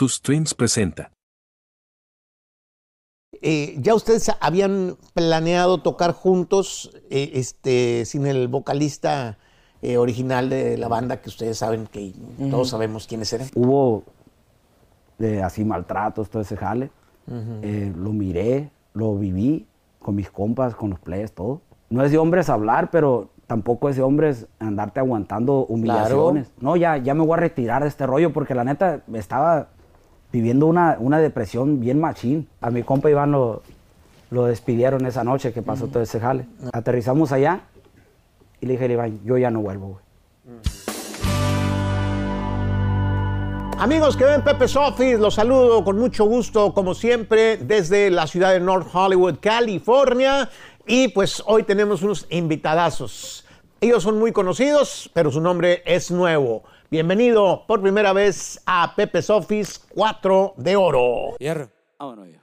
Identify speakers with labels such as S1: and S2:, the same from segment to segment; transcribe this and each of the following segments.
S1: Tus Streams presenta.
S2: Eh, ¿Ya ustedes habían planeado tocar juntos, eh, este, sin el vocalista eh, original de la banda, que ustedes saben que todos sabemos quiénes eran?
S3: Hubo eh, así maltratos, todo ese jale. Eh, lo miré, lo viví con mis compas, con los players, todo. No es de hombres hablar, pero tampoco es de hombres andarte aguantando humillaciones. No, ya, ya me voy a retirar de este rollo porque la neta estaba viviendo una, una depresión bien machín. A mi compa Iván lo, lo despidieron esa noche que pasó todo ese jale. Aterrizamos allá y le dije a Iván, yo ya no vuelvo, güey.
S2: Amigos que ven Pepe's Office, los saludo con mucho gusto, como siempre, desde la ciudad de North Hollywood, California. Y pues hoy tenemos unos invitadazos. Ellos son muy conocidos, pero su nombre es nuevo. Bienvenido por primera vez a Pepe's Office 4 de Oro.
S4: Hierro. Vámonos ya.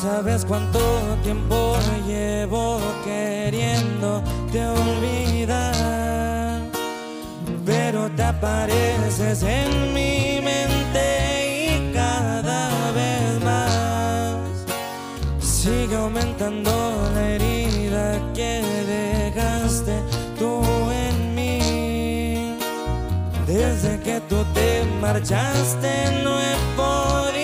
S4: Sabes cuánto tiempo llevo queriendo te olvidar, pero te apareces en mi mente y cada vez más sigue aumentando la herida que dejaste tú en mí. Desde que tú te marchaste no he podido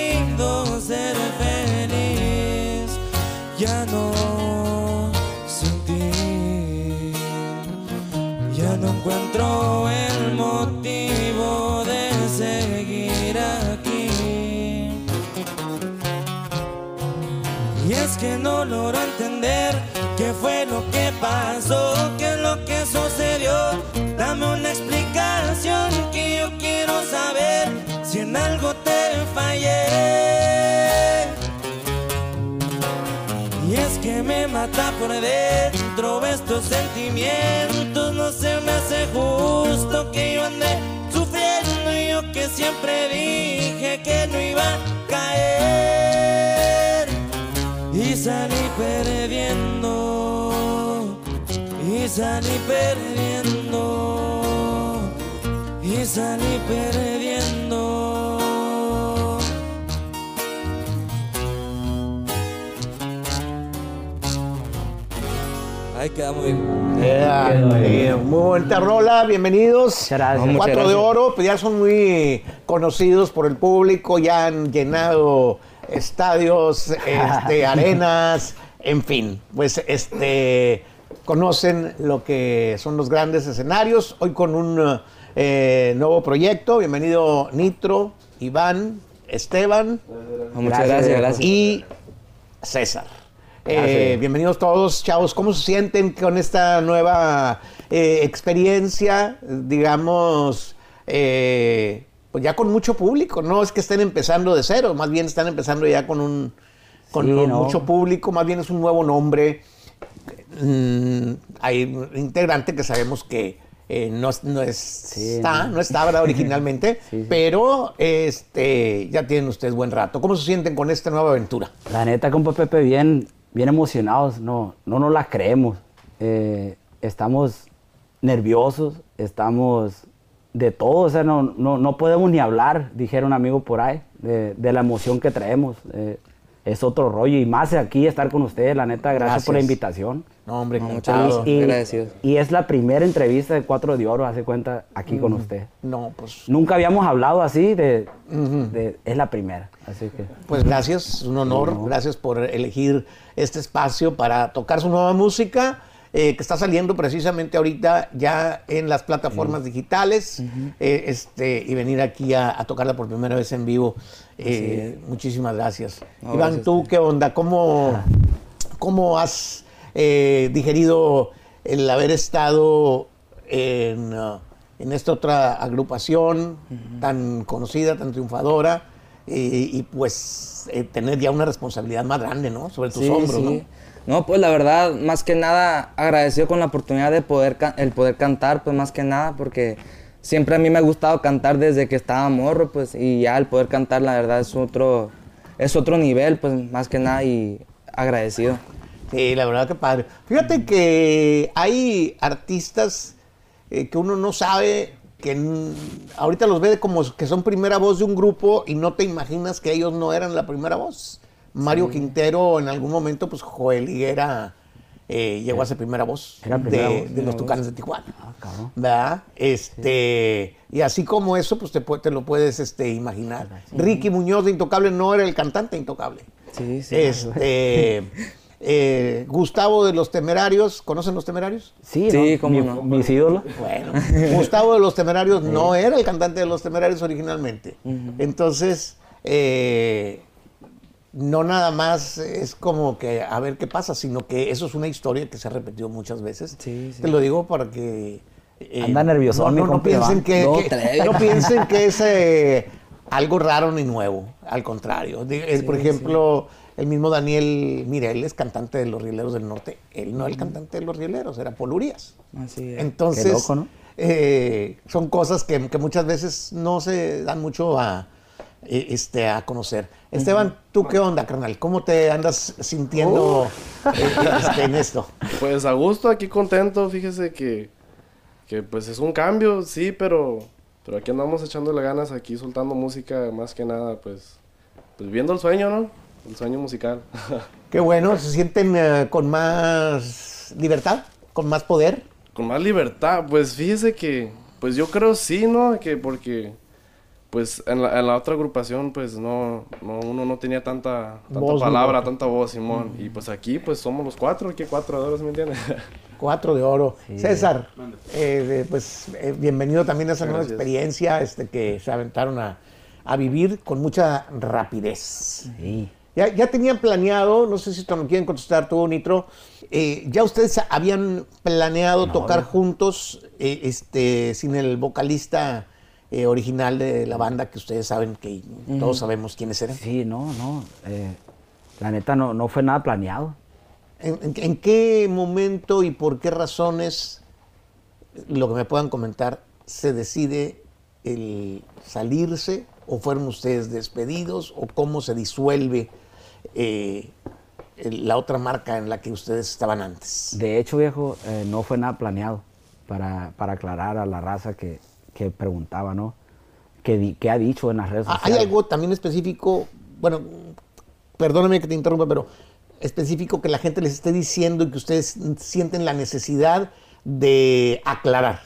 S4: encuentro el motivo de seguir aquí. Y es que no logro entender qué fue lo que pasó, qué es lo que mata por dentro estos sentimientos. No se me hace justo que yo ande sufriendo y yo que siempre dije que no iba a caer. Y salí perdiendo. Y salí perdiendo. Y salí perdiendo. Queda muy bien.
S2: Eh, muy bonita rola, bienvenidos.
S3: Muchas gracias. Muchas
S2: Cuatro de. Oro, pues ya son muy conocidos por el público, ya han llenado estadios, este, arenas, en fin, pues este conocen lo que son los grandes escenarios. Hoy con un eh, nuevo proyecto. Bienvenido Nitro, Iván, Esteban
S4: Muchas gracias, gracias.
S2: y César. Eh,
S3: Gracias.
S2: bienvenidos todos, chavos. ¿Cómo se sienten con esta nueva eh, experiencia? Digamos, eh, pues ya con mucho público. No es que estén empezando de cero, más bien están empezando ya con un con,
S3: Sí,
S2: con
S3: no.
S2: mucho público. Más bien es un nuevo nombre. Mm, hay un integrante que sabemos que eh, no, no es- está,
S3: no.
S2: no estaba ¿verdad? originalmente,
S3: Sí, sí.
S2: pero este ya tienen ustedes buen rato. ¿Cómo se sienten con esta nueva aventura?
S3: La neta, compa Pepe, bien, bien emocionados, no, no nos la creemos. Eh, estamos nerviosos, estamos de todo, o sea, no, no, no podemos ni hablar, dijera un amigo por ahí, de, la emoción que traemos. Eh, es otro rollo y más aquí estar con ustedes, la neta, gracias, por la invitación.
S2: No, hombre,
S4: No,
S2: encantado.
S4: muchas
S3: Y,
S4: Agradecidos.
S3: y es la primera entrevista de Cuatro de Oro, hace cuenta, aquí con usted.
S2: No, pues,
S3: Nunca habíamos hablado así, de, de- es la primera, así que...
S2: pues gracias, es un honor. Gracias por elegir este espacio para tocar su nueva música, eh, que está saliendo precisamente ahorita ya en las plataformas digitales, eh, este, y venir aquí a, a tocarla por primera vez en vivo. Eh, Muchísimas gracias.
S4: No,
S2: Iván,
S4: gracias
S2: ¿tú qué onda? ¿Cómo, cómo has digerido el haber estado en, uh, en esta otra agrupación tan conocida, tan triunfadora, y, y, pues eh, tener ya una responsabilidad más grande, ¿no? Sobre tus
S1: Sí,
S2: hombros,
S1: sí. No, pues la verdad, más que nada agradecido con la oportunidad de poder el poder cantar, pues más que nada, porque siempre a mí me ha gustado cantar desde que estaba morro, pues, y ya el poder cantar, la verdad, es otro, es otro nivel, pues, más que nada, y agradecido.
S2: ¿no? Sí, la verdad que padre. Fíjate que hay artistas eh, que uno no sabe que ahorita los ve como que son primera voz de un grupo y no te imaginas que ellos no eran la primera voz. Mario Quintero en algún momento, pues Joel Higuera eh, llegó a ser primera voz
S3: Era primera
S2: de,
S3: voz.
S2: de los Tucanes de Tijuana.
S3: Ah, cabrón.
S2: ¿verdad? Este, y así como eso, pues te, lo puedes este, imaginar. Ricky Muñoz de Intocable no era el cantante Intocable.
S1: Sí, sí.
S2: Este, eh, Gustavo de los Temerarios, ¿conocen los Temerarios?
S3: Sí,
S1: Sí,
S3: Mi-
S1: no.
S3: Mis ídolos.
S2: Bueno, Gustavo de los Temerarios no era el cantante de los Temerarios originalmente. Entonces, eh, no nada más es como que a ver qué pasa, sino que eso es una historia que se ha repetido muchas veces.
S1: Sí, sí.
S2: Te lo digo para que... eh,
S3: Anda nerviosón,
S2: no, piensen que,
S1: No,
S2: que-
S1: trae.
S2: no piensen que es eh, algo raro ni nuevo, al contrario. Por ejemplo, el mismo Daniel Mirel es cantante de los Rieleros del Norte. Él no era el cantante de los Rieleros, era Paul Urias.
S1: Así es.
S2: Entonces,
S3: Qué loco, ¿no?
S2: eh, son cosas que, que muchas veces no se dan mucho a, este, a conocer. Esteban, ¿tú qué onda, carnal? ¿Cómo te andas sintiendo eh, este, en esto?
S5: Pues a gusto, aquí contento, fíjese que, que pues es un cambio, sí, pero, pero aquí andamos echándole ganas, aquí soltando música, más que nada, pues, pues viendo el sueño, ¿no? El sueño musical.
S2: Qué bueno, se sienten eh, con más libertad, con más poder.
S5: Con más libertad, pues fíjese que, pues yo creo sí, ¿no? Que porque, pues en la, en la otra agrupación, pues no, no, uno no tenía tanta, tanta
S2: Voz,
S5: palabra,
S2: ¿no?
S5: tanta voz, Simón. Y pues aquí, pues somos los cuatro, aquí cuatro de oro, ¿sí me entiendes?
S2: Cuatro de oro. César, eh, pues eh, bienvenido también a esa nueva experiencia este, que se aventaron a, a vivir con mucha rapidez.
S3: Sí.
S2: Ya, ya tenían planeado, no sé si te lo quieren contestar tú, Nitro, eh, ya ustedes habían planeado tocar juntos eh, este, sin el vocalista eh, original de la banda que ustedes saben que todos sabemos quiénes eran.
S3: Sí, no, no. eh, la neta no, no fue nada planeado.
S2: ¿En, en- en qué momento y por qué razones, lo que me puedan comentar, se decide el salirse o fueron ustedes despedidos o cómo se disuelve eh, la otra marca en la que ustedes estaban antes?
S3: De hecho, viejo, eh, no fue nada planeado para, para aclarar a la raza que, que preguntaba, ¿no? ¿Qué, qué ha dicho en las redes
S2: Ah,
S3: sociales?
S2: ¿Hay algo también específico, bueno, perdóname que te interrumpa, pero específico que la gente les esté diciendo y que ustedes sienten la necesidad de aclarar?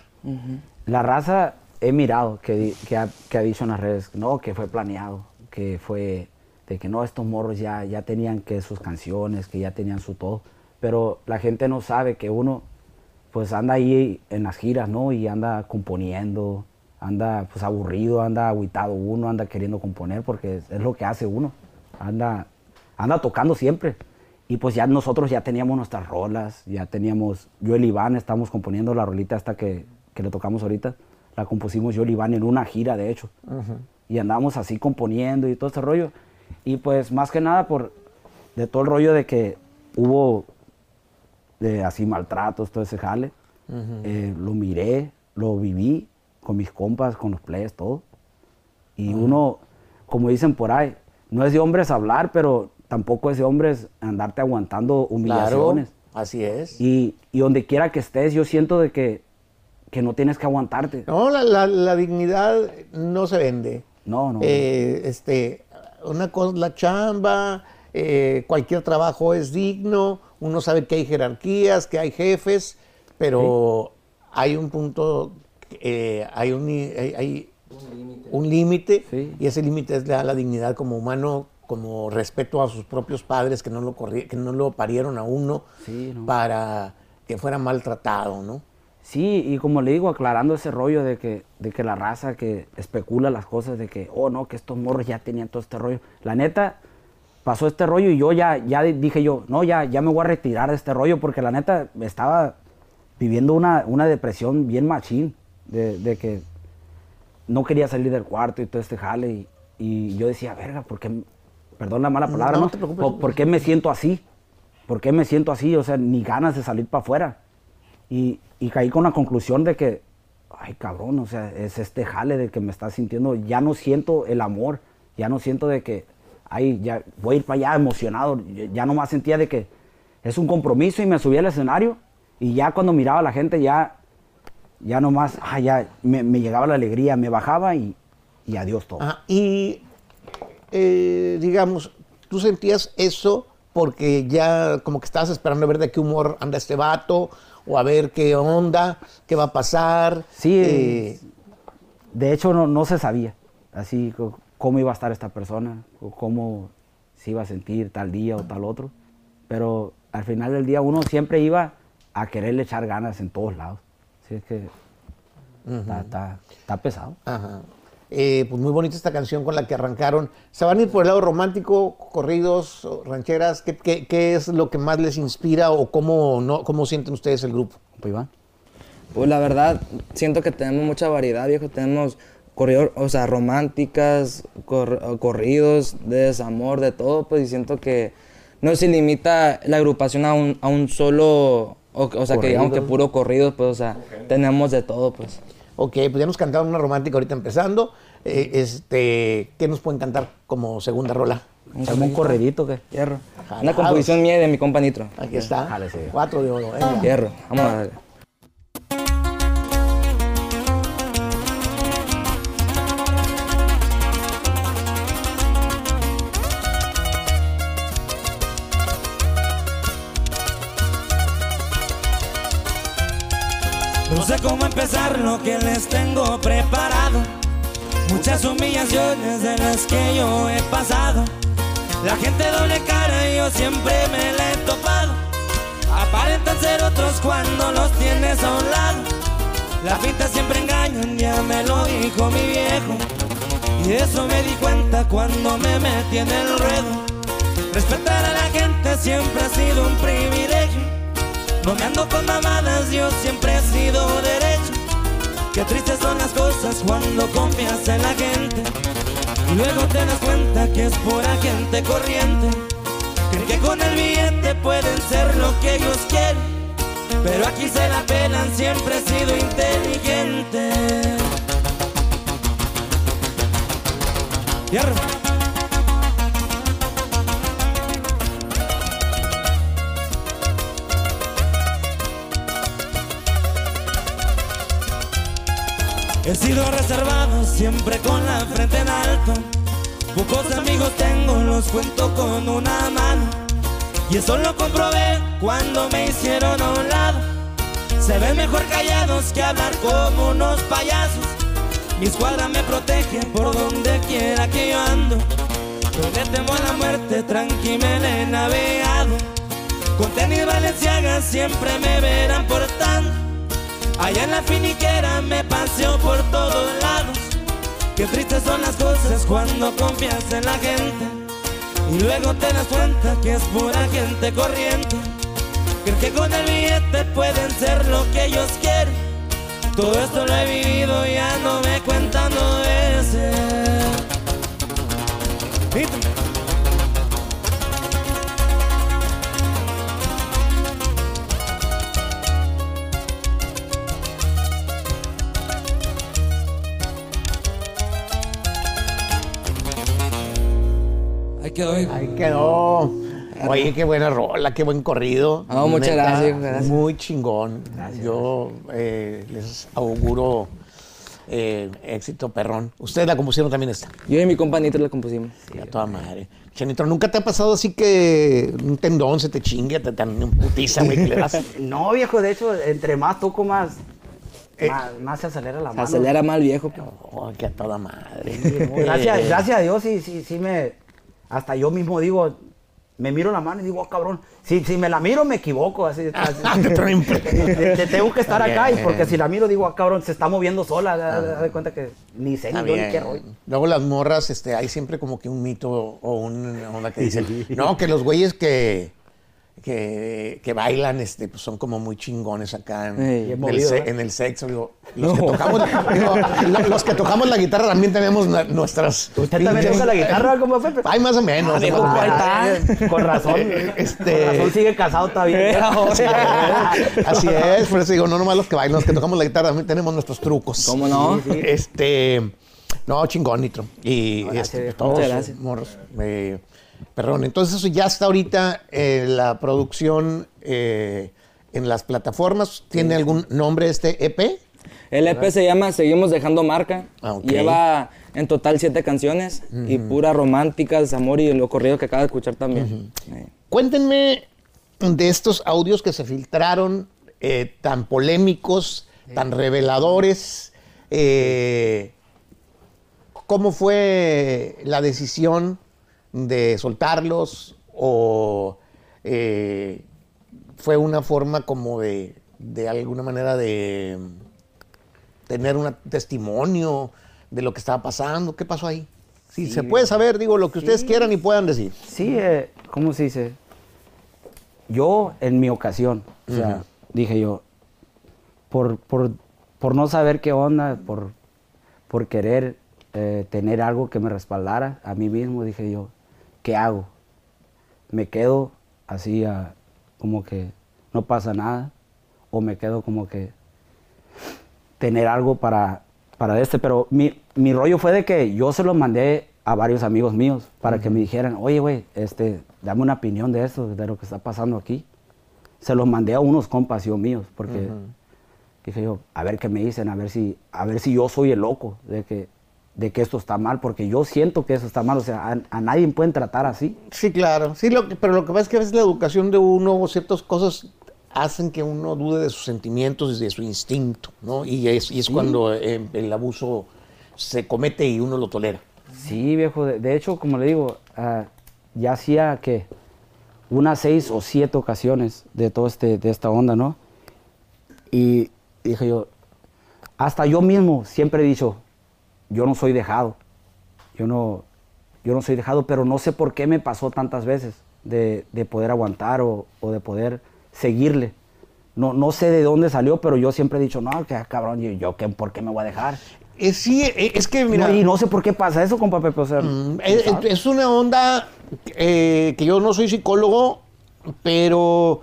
S3: La raza he mirado que, que, ha, que ha dicho en las redes, no, que fue planeado, que fue de que no, estos morros ya, ya tenían que sus canciones, que ya tenían su todo, pero la gente no sabe que uno pues anda ahí en las giras, ¿no? Y anda componiendo, anda pues aburrido, anda aguitado uno, anda queriendo componer porque es, es lo que hace uno, anda, anda tocando siempre. Y pues ya nosotros ya teníamos nuestras rolas, ya teníamos, yo y el Iván estamos componiendo la rolita hasta que, que le tocamos ahorita, la compusimos yo y el Iván en una gira de hecho. Y andábamos así componiendo y todo este rollo. Y pues más que nada por de todo el rollo de que hubo de así maltratos, todo ese jale. Eh, lo miré, lo viví con mis compas, con los players, todo. Y uno, como dicen por ahí, no es de hombres hablar, pero tampoco es de hombres andarte aguantando
S2: Claro,
S3: humillaciones.
S2: así es.
S3: Y, y donde quiera que estés, yo siento de que, que no tienes que aguantarte.
S2: No, la, la- la dignidad no se vende.
S3: No, no.
S2: Eh, este, una cosa, la chamba, eh, cualquier trabajo es digno, uno sabe que hay jerarquías, que hay jefes, pero hay un punto, eh, hay un, hay, hay un límite,
S3: Sí.
S2: y ese límite es la, la dignidad como humano, como respeto a sus propios padres que no lo, corri- que no lo parieron a uno
S3: Sí, no.
S2: para que fuera maltratado, ¿no?
S3: Sí, y como le digo, aclarando ese rollo de que, de que la raza que especula las cosas, de que, oh no, que estos morros ya tenían todo este rollo. La neta, pasó este rollo y yo ya, ya di- dije yo, no, ya, ya me voy a retirar de este rollo porque la neta estaba, viviendo una, una depresión bien machín, de, de que no quería salir del cuarto y todo este jale. Y, y yo decía, verga, ¿por qué? Perdón la mala palabra,
S2: no
S3: ¿no?
S2: te preocupes.
S3: ¿Por, por qué me siento así? ¿Por qué me siento así? O sea, ni ganas de salir para afuera. Y, y caí con la conclusión de que, ay cabrón, o sea, es este jale de que me está sintiendo, ya no siento el amor, ya no siento de que, ay, ya voy a ir para allá emocionado, ya- nomás sentía de que es un compromiso y me subí al escenario y ya cuando miraba a la gente ya, ya nomás, ah, ya me, me llegaba la alegría, me bajaba y, y adiós todo.
S2: Ah, y eh, digamos, tú sentías eso porque ya como que estabas esperando a ver de qué humor anda este vato o a ver qué onda, qué va a pasar.
S3: Sí,
S2: eh,
S3: De hecho, no, no se sabía así cómo iba a estar esta persona, o cómo se iba a sentir tal día o tal otro. Pero al final del día uno siempre iba a quererle echar ganas en todos lados. Así es que está, está- está pesado.
S2: Ajá. Eh, pues muy bonita esta canción con la que arrancaron. ¿Se van a ir por el lado romántico, corridos, rancheras? ¿Qué, qué- qué es lo que más les inspira o cómo, no, cómo sienten ustedes el grupo?
S3: Compa Iván.
S1: Pues la verdad, siento que tenemos mucha variedad, viejo. Tenemos corrido, o sea, románticas, cor- corridos, de desamor, de todo, pues, y siento que no se limita la agrupación a un, a un solo, o, o sea, que digamos que puro corrido, pues, o sea, tenemos de todo, pues.
S2: Ok, pues ya nos cantaron una romántica ahorita empezando. Eh, este, ¿Qué nos pueden cantar como segunda rola?
S3: ¿Hacemos un corredito que
S1: Hierro. Una composición mía y de mi compa Nitro.
S2: Aquí está. Cuatro de oro. venga.
S1: Hierro. Vamos a ver.
S4: Cómo empezar lo que les tengo preparado. Muchas humillaciones de las que yo he pasado. La gente doble cara y yo siempre me la he topado. Aparentan ser otros cuando los tienes a un lado. Las fintas siempre engañan, ya me lo dijo mi viejo. Y eso me di cuenta cuando me metí en el ruedo. Respetar a la gente siempre ha sido un privilegio. No con mamadas, yo siempre he sido derecho. Qué tristes son las cosas cuando confías en la gente. Y luego te das cuenta que es pura gente corriente. Creen que con el billete pueden ser lo que ellos quieren. Pero aquí se la pelan, siempre he sido inteligente. Hierro. He sido reservado, siempre con la frente en alto. Pocos amigos tengo, los cuento con una mano. Y eso lo comprobé cuando me hicieron a un lado. Se ven mejor callados que hablar como unos payasos. Mi escuadra me protege por donde quiera que yo ando. No le temo a la muerte, tranqui me navegado. Con tenis Valenciaga siempre me verán portando. Allá en la finiquera me paseo por todos lados. Qué tristes son las cosas cuando confías en la gente. Y luego te das cuenta que es pura gente corriente. Creen que con el billete pueden ser lo que ellos quieren. Todo esto lo he vivido, ya no me quedó, hijo.
S2: Ahí quedó. Oye, qué buena rola, qué buen corrido.
S1: Ah, muchas
S2: Neta,
S1: gracias, gracias.
S2: Muy chingón. Yo eh, les auguro eh, éxito perrón. Ustedes la compusieron también esta.
S1: Yo y mi compa Nitro la compusimos.
S2: Sí, a toda madre. Chanito, ¿nunca te ha pasado así que un tendón se te chingue, te tan un putiza, güey, que le das?
S3: No, viejo, de hecho, entre más toco, más,
S2: Eh,
S3: más, más se acelera la
S1: Se
S3: mano.
S1: acelera mal viejo. pues.
S2: Oh, que a toda madre.
S3: Gracias, gracias a Dios, sí, sí, sí me. Hasta yo mismo digo, me miro la mano y digo, oh, cabrón. Si, si me la miro, me equivoco. Así, así.
S2: Te traen-
S3: Te- te- tengo que estar acá y porque si la miro, digo, ah, cabrón, se está moviendo sola. Da, da- da de cuenta que ni sé ni yo ni qué rollo.
S2: Luego las morras, este, hay siempre como que un mito o una que dicen, no, que los güeyes que, que, que bailan, este, pues son como muy chingones acá en, el,
S3: movido,
S2: se-
S3: ¿eh?
S2: en el sexo. digo, los, que tocamos, digo, lo- los que tocamos la guitarra también tenemos na- nuestras.
S3: ¿Usted también toca la guitarra como Pepe?
S2: Ay, más o menos.
S1: Ah.
S3: Con razón.
S2: Este-
S3: Con razón sigue casado todavía.
S2: Así es, así es, por eso digo, no nomás los que bailan, los que tocamos la guitarra también tenemos nuestros trucos.
S1: ¿Cómo no?
S3: Sí, sí.
S2: Este, no, chingón, Nitro. Y
S3: Gracias,
S2: este, todos, morros, eh, perdón, entonces eso ya está ahorita eh, la producción eh, en las plataformas. ¿Tiene algún nombre este EP?
S1: El EP se llama Seguimos Dejando Marca.
S2: Ah.
S1: Lleva en total siete canciones y puras románticas, amor y lo corrido que acaba de escuchar también. Eh.
S2: Cuéntenme de estos audios que se filtraron eh, tan polémicos, tan reveladores. eh, ¿Cómo fue la decisión de soltarlos? ¿O eh, fue una forma como de, de alguna manera de tener un testimonio de lo que estaba pasando? ¿Qué pasó ahí? Si se puede saber, digo, lo que ustedes quieran y puedan decir.
S3: Sí, eh, ¿cómo se dice? Yo, en mi ocasión, o sea, dije yo, por, por, por no saber qué onda, por, por querer eh, tener algo que me respaldara a mí mismo, dije yo, ¿qué hago? ¿Me quedo así como que no pasa nada? ¿O me quedo como que tener algo para, para este? Pero mi, mi rollo fue de que yo se lo mandé a varios amigos míos para que me dijeran, oye, güey, este, dame una opinión de esto, de lo que está pasando aquí. Se los mandé a unos compas yo míos, porque dije yo, a ver qué me dicen, a ver si, a ver si yo soy el loco de que, de que esto está mal, porque yo siento que eso está mal, o sea, a, a nadie pueden tratar así.
S2: Sí, claro. Sí, lo que- pero lo que pasa es que a veces la educación de uno o ciertas cosas hacen que uno dude de sus sentimientos y de su instinto, ¿no? Y es, y es cuando eh, el abuso se comete y uno lo tolera.
S3: Sí, viejo. De, de hecho, como le digo, ah, ya hacía que unas seis o siete ocasiones de todo este, de esta onda, ¿no? Y dije yo, hasta yo mismo siempre he dicho, yo no soy dejado, yo no, yo no soy dejado, pero no sé por qué me pasó tantas veces de, de poder aguantar o, o de poder seguirle. No, no sé de dónde salió, pero yo siempre he dicho, no, que cabrón, yo, yo ¿qué, ¿por qué me voy a dejar?
S2: Eh, sí, eh, es que, mira,
S3: No, y no sé por qué pasa eso, compa Pepe. O sea,
S2: mm, es una onda eh, que yo no soy psicólogo, pero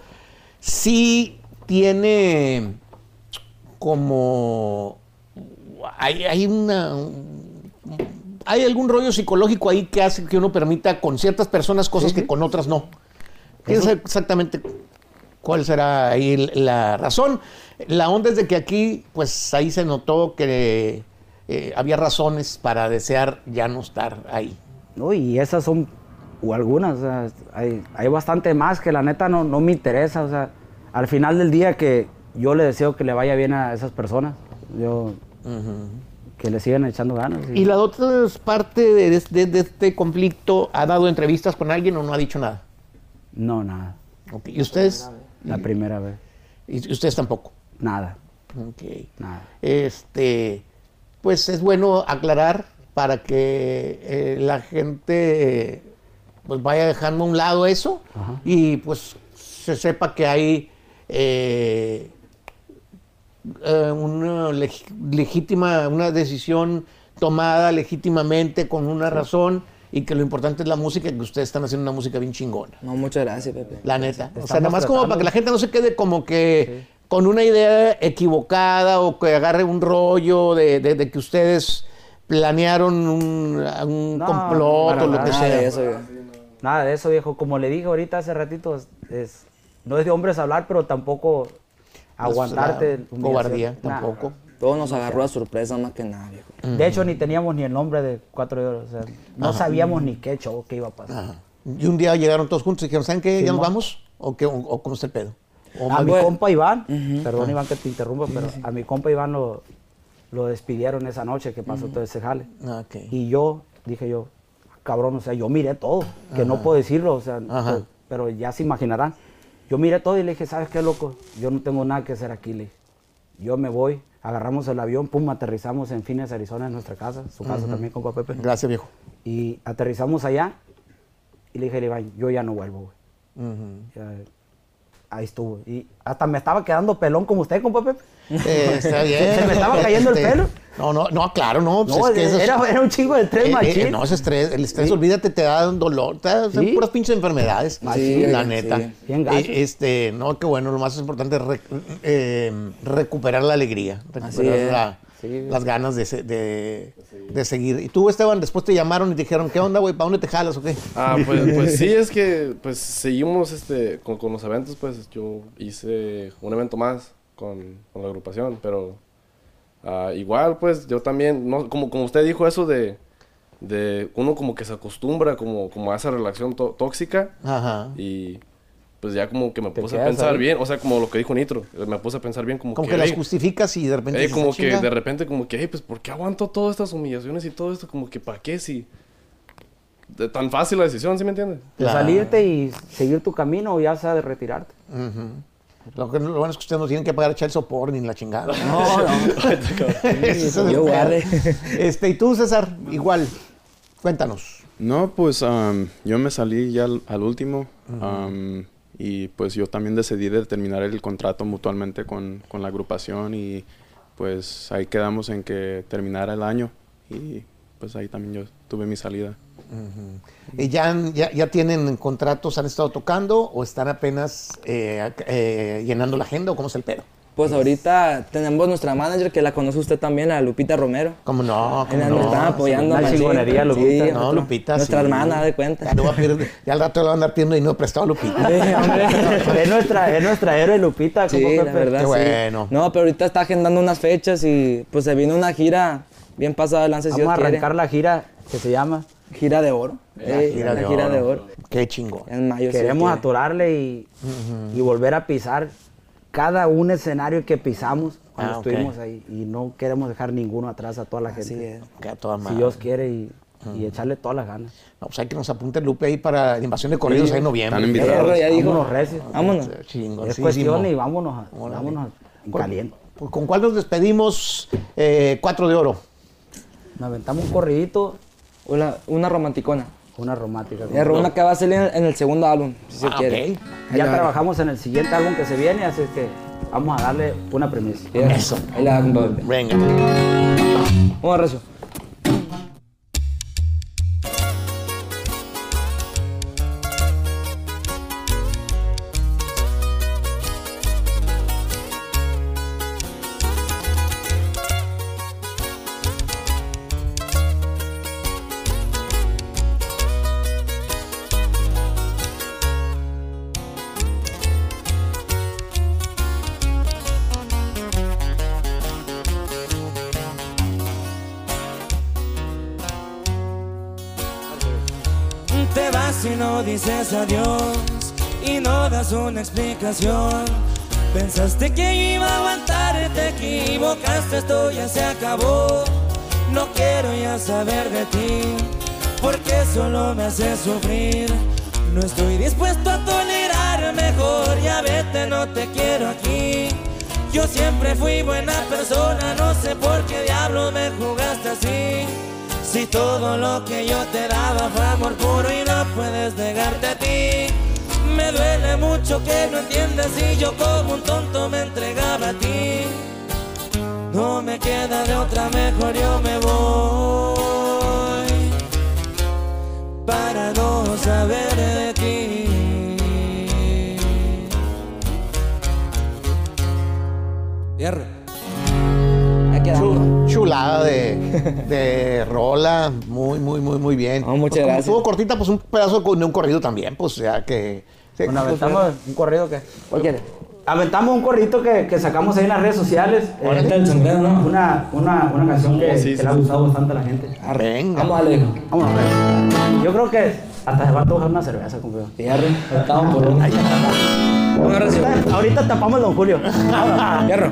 S2: sí tiene como... Hay, hay una... Hay algún rollo psicológico ahí que hace que uno permita con ciertas personas cosas que con otras no. ¿Quién sabe exactamente cuál será ahí la razón? La onda es de que aquí, pues ahí se notó que eh, había razones para desear ya no estar ahí.
S3: No, y esas son, o algunas, o sea, hay, hay bastante más que la neta no, no me interesa, o sea, al final del día que yo le deseo que le vaya bien a esas personas, yo, que le sigan echando ganas.
S2: ¿Y la otra parte de, de- de este conflicto ha dado entrevistas con alguien o no ha dicho nada?
S3: No, nada,
S2: Ok, ¿Y ustedes?
S3: la primera vez,
S2: Y ustedes tampoco.
S3: nada,
S2: Ok.
S3: nada.
S2: Este, pues es bueno aclarar para que eh, la gente pues vaya dejando a un lado eso
S3: Ajá.
S2: y pues se sepa que hay eh, eh, una leg- legítima, una decisión tomada legítimamente con una razón y que lo importante es la música y que ustedes están haciendo una música bien chingona.
S1: No, muchas gracias, Pepe.
S2: La neta. O sea, nada más como para que la gente no se quede como que con una idea equivocada o que agarre un rollo de, de- de que ustedes planearon un, un
S3: No,
S2: complot o lo que
S1: Nada
S2: sea.
S1: de eso, viejo.
S3: Nada de eso, viejo. Como le dije ahorita hace ratito, es, es- no es de hombres hablar, pero tampoco aguantarte.
S2: La cobardía tampoco.
S1: Todo nos agarró a sorpresa más que nada, viejo.
S3: De hecho, ni teníamos ni el nombre de Cuatro de Oro. O sea, no sabíamos ni qué show, qué iba a pasar.
S2: Ajá. Y un día llegaron todos juntos y dijeron, ¿saben qué? ¿Ya nos vamos? ¿O, qué, o, o cómo está el pedo? O
S3: a mi
S1: bueno.
S3: compa Iván, perdón Iván que te interrumpa, pero a mi compa Iván lo, lo despidieron esa noche que pasó todo ese jale.
S2: Ah.
S3: Y yo, dije yo, cabrón, o sea, yo miré todo, que no puedo decirlo, o sea, pero ya se imaginarán. Yo miré todo y le dije, ¿sabes qué, loco? Yo no tengo nada que hacer aquí, le dije. Yo me voy, agarramos el avión, pum, aterrizamos en Phoenix, Arizona, en nuestra casa, su casa también, compa Pepe.
S2: Gracias, viejo.
S3: Y aterrizamos allá y le dije, Iván, yo ya no vuelvo, güey. Ahí estuvo. Y hasta me estaba quedando pelón como usted, compa Pepe.
S2: Eh, está bien.
S3: ¿Se me estaba cayendo el
S2: Este,
S3: pelo?
S2: No, no, no, claro, no. pues
S3: No,
S2: es que eso es-
S3: era, era un chingo de estrés,
S2: Eh, eh, no, ese estrés, el estrés, olvídate, te da un dolor, te da
S3: Sí.
S2: puras pinches enfermedades.
S3: Machín,
S2: la
S1: sí.
S2: neta.
S3: Bien gacho.
S2: Eh, este, no, qué bueno, lo más importante es re- eh, recuperar la alegría, recuperar la-
S1: Sí.
S2: las ganas de, de, de seguir. Y tú, Esteban, después te llamaron y te dijeron, ¿qué onda, güey? ¿Para dónde te jalas o qué?
S5: Ah, pues, pues sí, es que pues seguimos este con, con los eventos, pues yo hice un evento más con, con la agrupación, pero ah, igual pues yo también, no, como, como usted dijo eso de, de uno como que se acostumbra como, como a esa relación tó- tóxica
S2: Ajá.
S5: y pues ya como que me puse a pensar
S3: ahí.
S5: bien, o sea, como lo que dijo Nitro, me puse a pensar bien como,
S2: Como
S5: que,
S2: que las
S5: "Ey,
S2: justificas y de repente dices,
S5: como
S2: "Ah,
S5: que
S2: chinga".
S5: de repente como que, "Ey, pues ¿por qué aguanto todas estas humillaciones y todo esto? Como que ¿para qué si de tan fácil la decisión, ¿sí me entiendes?
S3: De
S2: Claro.
S3: salirte y seguir tu camino o ya sea de retirarte.
S2: Lo, que, lo bueno es que ustedes no tienen que pagar echar el sopor ni la chingada.
S3: No, no.
S2: Ese es el
S1: yo guarde.
S2: Este, y tú, César, igual, cuéntanos.
S6: No, pues am, yo me salí ya al, al último am, y pues yo también decidí de terminar el contrato mutuamente con, con la agrupación y pues ahí quedamos en que terminara el año y pues ahí también yo tuve mi salida.
S2: ¿Y ya, ya, ya tienen contratos, han estado tocando o están apenas eh, eh, llenando la agenda o cómo es el pedo?
S1: Pues ahorita tenemos nuestra manager que la conoce usted también, a Lupita Romero.
S2: ¿Cómo no? ¿Cómo
S1: Ella nos
S2: no?
S1: está apoyando. Machín.
S3: chingonería, Lupita.
S1: Sí,
S2: No, Lupita,
S1: Nuestra
S2: sí.
S1: hermana, de cuenta.
S2: Ya, le voy a pedir- ya al rato le van a andar pidiendo dinero prestado a Lupita.
S1: Sí, hombre.
S3: es, nuestra, es nuestra héroe Lupita,
S1: Sí, la verdad,
S2: Qué
S1: sí.
S2: bueno.
S1: No, pero ahorita está agendando unas fechas y pues se vino una gira bien pasada de lance si
S3: Vamos a arrancar
S1: quiere.
S3: la gira que se llama
S1: Gira de oro.
S2: La
S1: Eh,
S2: gira
S1: la
S2: de
S1: gira
S2: oro.
S1: de oro.
S2: Qué chingón.
S1: En mayo. si
S3: Queremos atorarle y, y volver a pisar cada un escenario que pisamos cuando
S2: Ah,
S3: estuvimos ahí. Y no queremos dejar ninguno atrás a toda la gente.
S1: Así es.
S2: Que a toda
S3: Si
S2: madre.
S3: Dios quiere y, y echarle todas las ganas.
S2: No, pues hay que nos apunte Lupe ahí para la invasión de corridos ahí en noviembre.
S6: Están invitados.
S1: Ya dijo.
S3: Vámonos recios.
S1: Vámonos.
S2: Chingón.
S3: Es cuestión y vámonos, a- vámonos en caliente.
S2: Pues, ¿Con cuál nos despedimos? Eh, cuatro de oro.
S3: Nos aventamos un corridito,
S1: Una, una romanticona.
S3: Una romántica.
S1: Ya, una que va a salir en, el segundo álbum, si se
S2: Ah,
S1: quiere.
S2: ok.
S3: Ya trabajamos en el siguiente álbum que se viene, así es que vamos a darle una premisa.
S2: Eso.
S1: Ahí la.
S2: Venga.
S1: Vamos, recio.
S4: Dices adiós y no das una explicación. Pensaste que iba a aguantar te equivocaste, esto ya se acabó. No quiero ya saber de ti, porque solo me hace sufrir. No estoy dispuesto a tolerar, mejor ya vete, no te quiero aquí. Yo siempre fui buena persona, no sé por qué diablos me jugaste así. Si todo lo que yo te daba fue amor puro y no puedes negarte a ti. Me duele mucho que no entiendas y yo como un tonto me entregaba a ti. No me queda de otra, mejor yo me voy. Para no saber de ti. Hierro.
S2: Chulada de, de rola. Muy, muy, muy, muy bien.
S1: No, muchas
S2: Pues
S1: gracias.
S2: Estuvo cortita, pues un pedazo de un corrido también. Pues ya que. sí,
S3: Bueno, aventamos un corrido que.
S1: ¿Cuál quiere?
S3: Aventamos un corridito que, que sacamos ahí en las redes sociales. Eh,
S1: Ahorita el sombrero, ¿no?
S3: una, una, una canción que,
S5: Sí,
S3: que
S5: sí,
S3: le ha gustado bastante a la gente.
S2: Venga.
S1: Vamos a darle. hijo.
S3: Vamos a ver. Yo creo que hasta se va a tocar una cerveza, compadre.
S1: Fierro. Estamos por uno. Vamos, recio.
S3: Ahorita, ahorita tapamos el don Julio. Vámonos.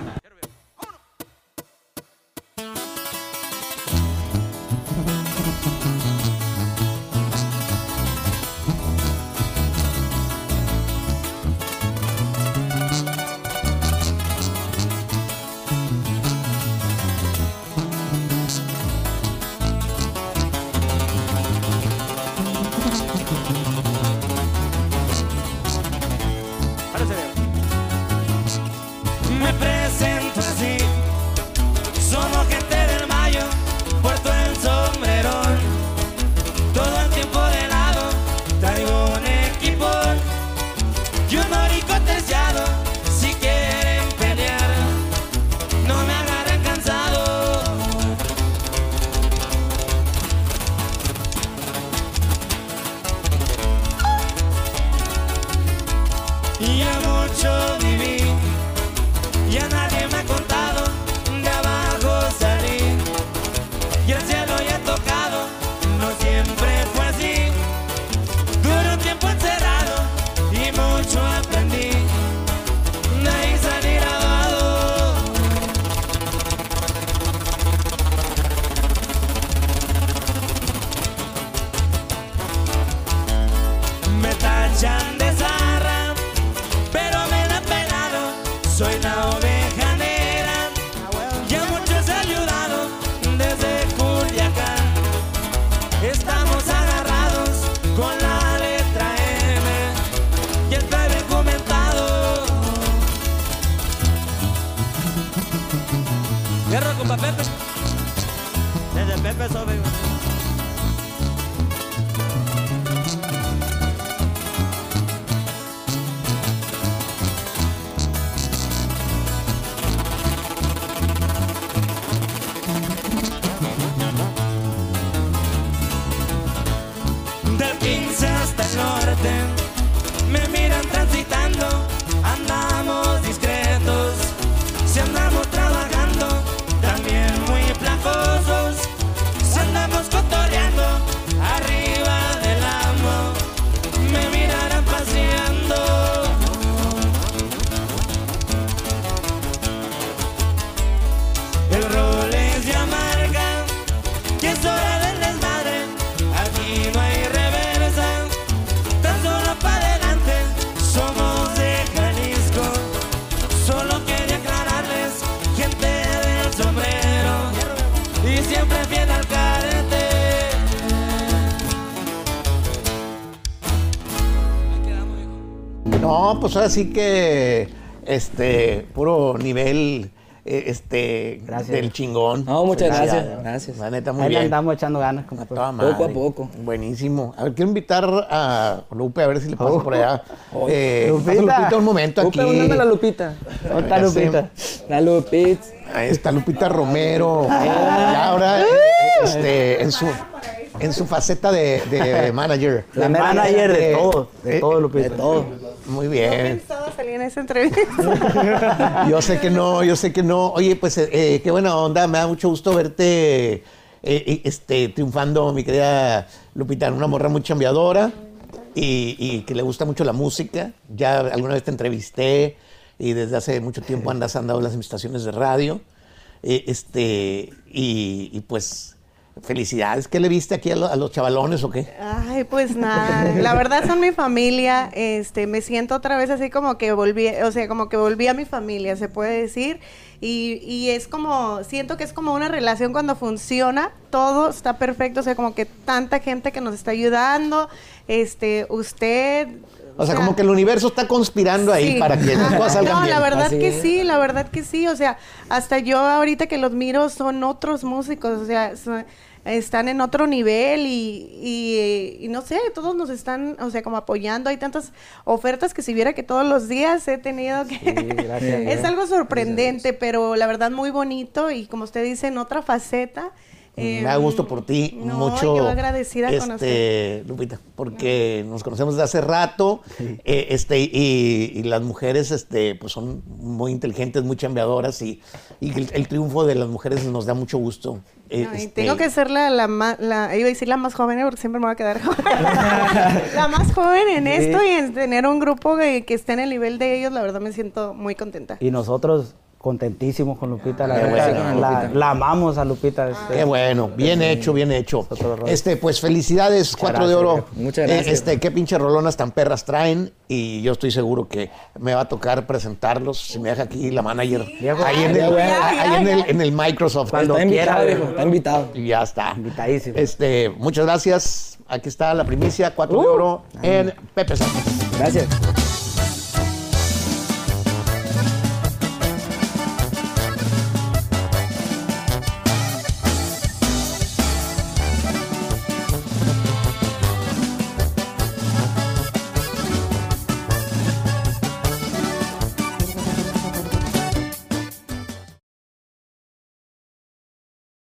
S2: Pues ahora sí que este puro nivel eh, este
S3: Gracias.
S2: del chingón.
S1: No, muchas
S3: Gracias.
S1: gracias. Gracias.
S2: La neta, muy
S3: Ahí le
S2: bien.
S3: andamos echando ganas, compa.
S2: A toda
S1: Poco a poco.
S2: Buenísimo. A ver, quiero invitar a Lupe a ver si le paso por allá.
S1: Oh,
S2: Eh,
S3: Lupita.
S2: pasa Lupita un momento aquí.
S1: Lupe, ¿dónde anda la Lupita?
S3: ¿Dónde está. Lupita?
S1: La Lupita.
S2: Ahí está Lupita Romero. Ya ahora este, en su en su faceta de, de manager.
S3: La manager de todo, de
S2: eh,
S3: todo, Lupita.
S1: De todo.
S2: Muy
S7: No
S2: bien.
S7: pensaba salir en esa entrevista.
S2: Yo sé que no, yo sé que no. Oye, pues eh, eh, qué buena onda, me da mucho gusto verte eh, este, triunfando, mi querida Lupita, una morra muy chambeadora y, y que le gusta mucho la música. Ya alguna vez te entrevisté y desde hace mucho tiempo andas andando en las estaciones de radio. Eh, este, y, y, pues, felicidades. ¿Qué le viste aquí a, lo- a los chavalones o qué?
S7: Ay, pues nada, la verdad son mi familia, este, me siento otra vez así como que volví, o sea, como que volví a mi familia, se puede decir, y, y es como, siento que es como una relación cuando funciona, todo está perfecto, o sea, como que tanta gente que nos está ayudando, este, usted...
S2: O sea, como que el universo está conspirando ahí
S7: Sí.
S2: para que las cosas salgan
S7: No,
S2: bien.
S7: la verdad
S1: Así
S7: que
S1: es.
S7: sí, la verdad que sí. O sea, hasta yo ahorita que los miro son otros músicos, o sea, son- están en otro nivel y, y, y no sé, todos nos están, o sea, como apoyando. Hay tantas ofertas que si viera que todos los días he tenido que...
S3: gracias.
S7: es algo sorprendente, pero la verdad muy bonito y como usted dice, en otra faceta.
S2: Me da gusto por ti,
S7: no,
S2: mucho.
S7: yo agradecida con usted.
S2: este, Lupita, porque nos conocemos desde hace rato, eh, este, y, y las mujeres, este, pues son muy inteligentes, muy chambeadoras, y, y el, el triunfo de las mujeres nos da mucho gusto. Eh, este,
S7: tengo que ser la, la iba a decir la más joven porque siempre me voy a quedar joven. la más joven en esto y en tener un grupo que, que esté en el nivel de ellos, la verdad me siento muy contenta.
S3: Y nosotros contentísimos con Lupita, la
S2: Qué
S3: verdad,
S2: bueno,
S3: la,
S1: Lupita.
S3: la amamos a Lupita. este,
S2: Qué bueno, bien hecho, bien hecho. Este, pues felicidades, cuatro de oro.
S1: Muchas
S2: Eh,
S1: gracias.
S2: este, qué pinche rolonas tan perras traen. Y yo estoy seguro que me va a tocar presentarlos. Si me deja aquí la manager.
S3: Viejo.
S2: Ahí en el, ahí en el, en el Microsoft.
S3: Cuando
S1: Está invitado,
S3: quiera,
S1: viejo,
S3: viejo.
S1: Está invitado.
S2: Y ya está.
S3: Invitadísimo.
S2: Este, muchas gracias. Aquí está la primicia, cuatro de
S3: Uh.
S2: oro en Pepe Sánchez.
S1: Gracias.